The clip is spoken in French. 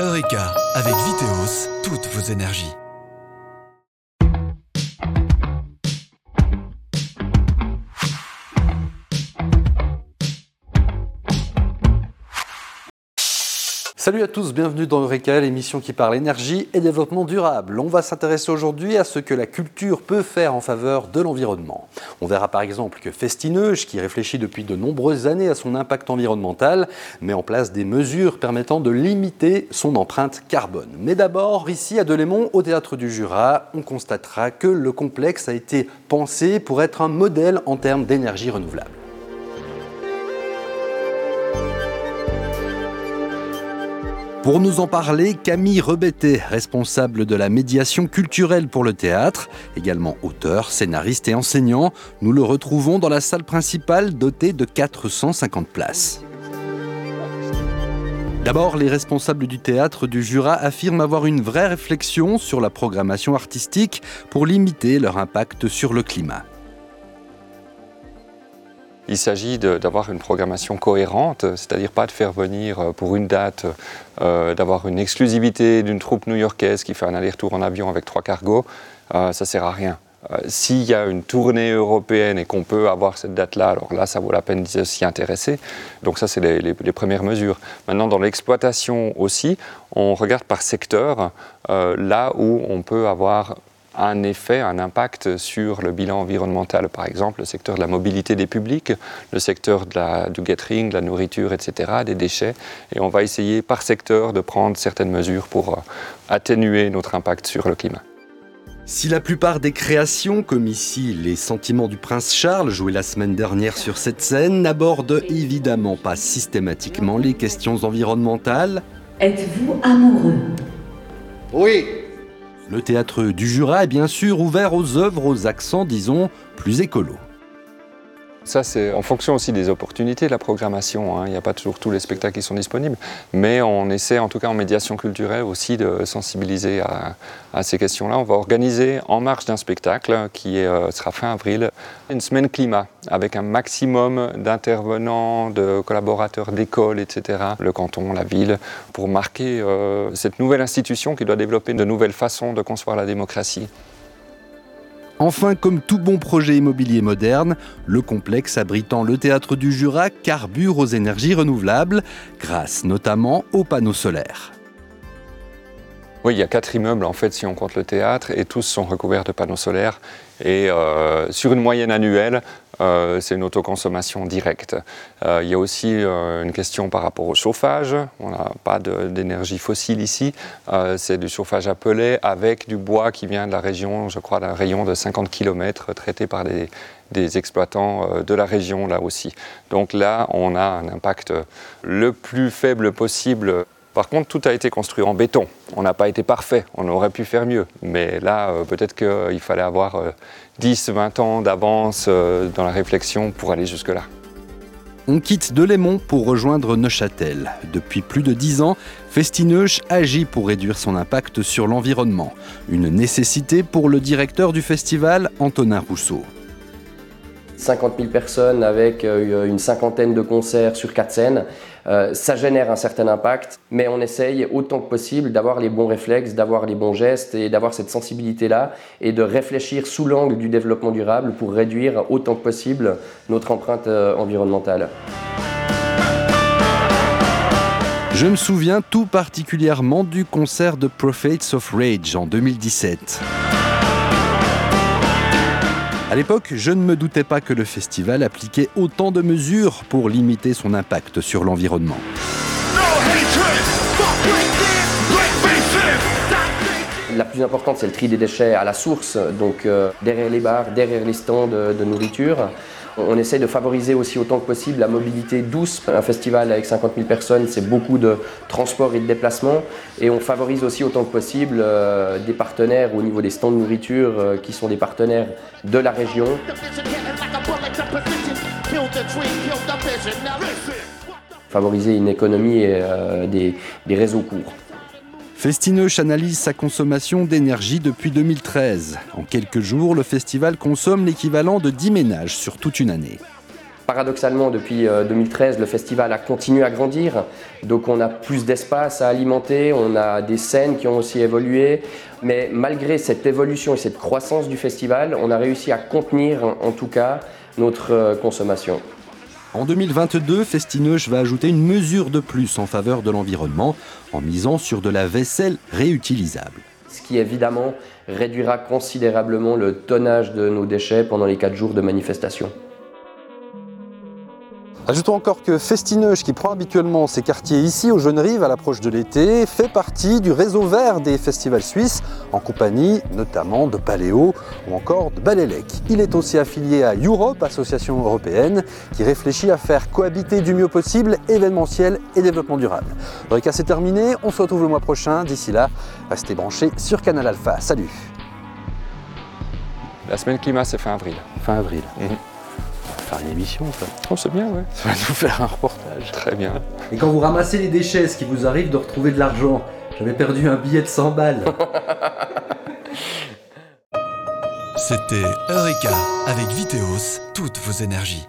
Eureka, avec Viteos, toutes vos énergies. Salut à tous, bienvenue dans Eureka, l'émission qui parle énergie et développement durable. On va s'intéresser aujourd'hui à ce que la culture peut faire en faveur de l'environnement. On verra par exemple que Festineuge, qui réfléchit depuis de nombreuses années à son impact environnemental, met en place des mesures permettant de limiter son empreinte carbone. Mais d'abord, ici à Delémont, au Théâtre du Jura, on constatera que le complexe a été pensé pour être un modèle en termes d'énergie renouvelable. Pour nous en parler, Camille Rebetté, responsable de la médiation culturelle pour le théâtre, également auteur, scénariste et enseignant. Nous le retrouvons dans la salle principale dotée de 450 places. D'abord, les responsables du théâtre du Jura affirment avoir une vraie réflexion sur la programmation artistique pour limiter leur impact sur le climat. Il s'agit d'avoir une programmation cohérente, c'est-à-dire pas de faire venir euh, pour une date, euh, d'avoir une exclusivité d'une troupe new-yorkaise qui fait un aller-retour en avion avec trois cargos, euh, ça sert à rien. S'il y a une tournée européenne et qu'on peut avoir cette date-là, alors là, ça vaut la peine de s'y intéresser. Donc ça, c'est les, les, premières mesures. Maintenant, dans l'exploitation aussi, on regarde par secteur, là où on peut avoir un effet, un impact sur le bilan environnemental, par exemple le secteur de la mobilité des publics, le secteur de la, du gathering, de la nourriture, etc., des déchets. Et on va essayer par secteur de prendre certaines mesures pour euh, atténuer notre impact sur le climat. Si la plupart des créations, comme ici Les Sentiments du Prince Charles, jouées la semaine dernière sur cette scène, n'abordent évidemment pas systématiquement les questions environnementales, êtes-vous amoureux? Oui, le théâtre du Jura est bien sûr ouvert aux œuvres aux accents, disons, plus écolos. Ça, c'est en fonction aussi des opportunités de la programmation. Hein. Il n'y a pas toujours tous les spectacles qui sont disponibles. Mais on essaie, en tout cas en médiation culturelle, aussi de sensibiliser à, ces questions-là. On va organiser, en marge d'un spectacle qui euh, sera fin avril, une semaine climat avec un maximum d'intervenants, de collaborateurs d'écoles, etc., le canton, la ville, pour marquer euh, cette nouvelle institution qui doit développer de nouvelles façons de concevoir la démocratie. Enfin, comme tout bon projet immobilier moderne, le complexe abritant le théâtre du Jura carbure aux énergies renouvelables, grâce notamment aux panneaux solaires. Oui, il y a quatre immeubles en fait si on compte le théâtre et tous sont recouverts de panneaux solaires. Et euh, sur une moyenne annuelle, euh, c'est une autoconsommation directe. Euh, il y a aussi une question par rapport au chauffage. On n'a pas d'énergie fossile ici. c'est du chauffage à pellet avec du bois qui vient de la région, je crois, d'un rayon de 50 km traité par des exploitants de la région là aussi. Donc là, on a un impact le plus faible possible par contre, tout a été construit en béton. On n'a pas été parfait, on aurait pu faire mieux. Mais là, euh, peut-être qu'il fallait avoir 10, euh, 20 ans d'avance euh, dans la réflexion pour aller jusque-là. On quitte Delémont pour rejoindre Neuchâtel. Depuis plus de 10 ans, Festineuch agit pour réduire son impact sur l'environnement. Une nécessité pour le directeur du festival, Antonin Rousseau. 50 000 personnes avec une cinquantaine de concerts sur quatre scènes. Euh, ça génère un certain impact, mais on essaye autant que possible d'avoir les bons réflexes, d'avoir les bons gestes et d'avoir cette sensibilité-là et de réfléchir sous l'angle du développement durable pour réduire autant que possible notre empreinte euh, environnementale. Je me souviens tout particulièrement du concert de Prophets of Rage en 2017. À l'époque, je ne me doutais pas que le festival appliquait autant de mesures pour limiter son impact sur l'environnement. La plus importante, c'est le tri des déchets à la source, donc euh, derrière les bars, derrière les stands de nourriture. On essaie de favoriser aussi autant que possible la mobilité douce. Un festival avec 50 000 personnes, c'est beaucoup de transport et de déplacement. Et on favorise aussi autant que possible euh, des partenaires au niveau des stands de nourriture euh, qui sont des partenaires de la région. Favoriser une économie et euh, des réseaux courts. Festineuch analyse sa consommation d'énergie depuis 2013. En quelques jours, le festival consomme l'équivalent de 10 ménages sur toute une année. Paradoxalement, depuis 2013, le festival a continué à grandir, donc on a plus d'espace à alimenter, on a des scènes qui ont aussi évolué, mais malgré cette évolution et cette croissance du festival, on a réussi à contenir en tout cas notre consommation. En 2022, Festineuge va ajouter une mesure de plus en faveur de l'environnement en misant sur de la vaisselle réutilisable. Ce qui évidemment réduira considérablement le tonnage de nos déchets pendant les 4 jours de manifestation. Ajoutons encore que Festineuge, qui prend habituellement ses quartiers ici aux Jeunes Rives à l'approche de l'été, fait partie du réseau vert des festivals suisses, en compagnie notamment de Paléo ou encore de Balélec. Il est aussi affilié à Europe, association européenne, qui réfléchit à faire cohabiter du mieux possible événementiel et développement durable. Le récap c'est terminé, on se retrouve le mois prochain. D'ici là, restez branchés sur Canal Alpha. Salut La semaine climat, c'est fin avril. Fin avril. Mhm faire une émission, ça. Oh, c'est bien, ouais. Ça va nous faire un reportage. Très bien. Et quand vous ramassez les déchets, est-ce qu'il vous arrive de retrouver de l'argent J'avais perdu un billet de 100 balles. C'était Eureka avec Viteos, toutes vos énergies.